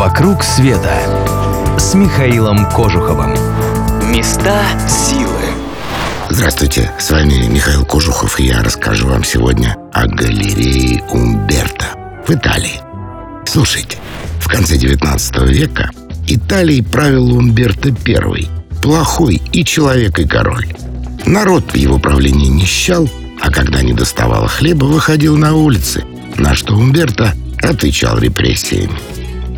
«Вокруг света» с Михаилом Кожуховым. Места силы. Здравствуйте, с вами Михаил Кожухов, и я расскажу вам сегодня о галерее Умберто в Италии. Слушайте, в конце 19 века Италией правил Умберто I, плохой и человек, и король. Народ в его правлении нищал, а когда не доставало хлеба, выходил на улицы, на что Умберто отвечал репрессиями.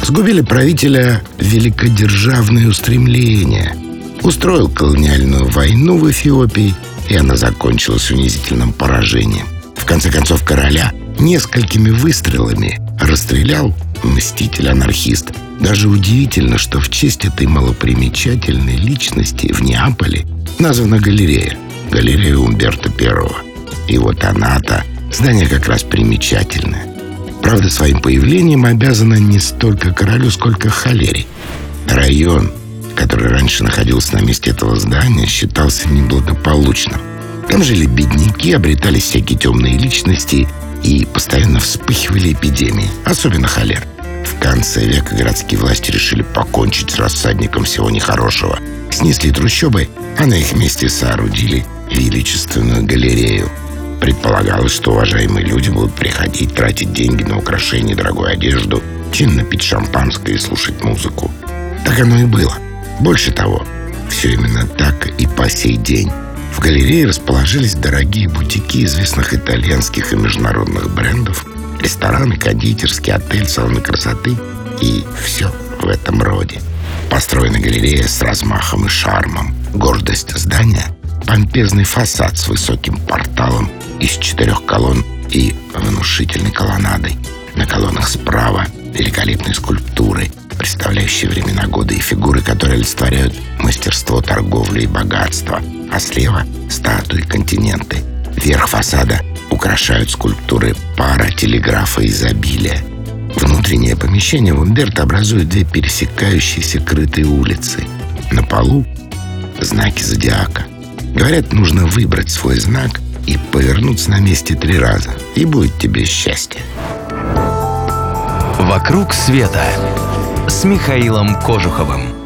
Сгубили правителя великодержавные устремления. Устроил колониальную войну в Эфиопии, и она закончилась унизительным поражением. В конце концов, короля несколькими выстрелами расстрелял мститель-анархист. Даже удивительно, что в честь этой малопримечательной личности в Неаполе названа галерея. Галерея Умберто Первого. И вот она-то, здание как раз примечательное. Правда, своим появлением обязана не столько королю, сколько холере. Район, который раньше находился на месте этого здания, считался неблагополучным. Там жили бедняки, обретались всякие темные личности и постоянно вспыхивали эпидемии, особенно холер. В конце века городские власти решили покончить с рассадником всего нехорошего. Снесли трущобы, а на их месте соорудили величественную галерею – Предполагалось, что уважаемые люди будут приходить, тратить деньги на украшения, дорогую одежду, чинно пить шампанское и слушать музыку. Так оно и было. Больше того, все именно так и по сей день. В галерее расположились дорогие бутики известных итальянских и международных брендов, рестораны, кондитерский, отель, салоны красоты и все в этом роде. Построена галерея с размахом и шармом. Гордость здания – помпезный фасад с высоким порталом из четырех колонн и внушительной колоннадой. На колоннах справа великолепные скульптуры, представляющие времена года и фигуры, которые олицетворяют мастерство торговли и богатство, а слева — статуи, континенты. Верх фасада украшают скульптуры пара, телеграфа, изобилия. Внутреннее помещение в Умберто образует две пересекающиеся крытые улицы. На полу — знаки зодиака. Говорят, нужно выбрать свой знак — и повернуться на месте три раза, и будет тебе счастье. «Вокруг света» с Михаилом Кожуховым.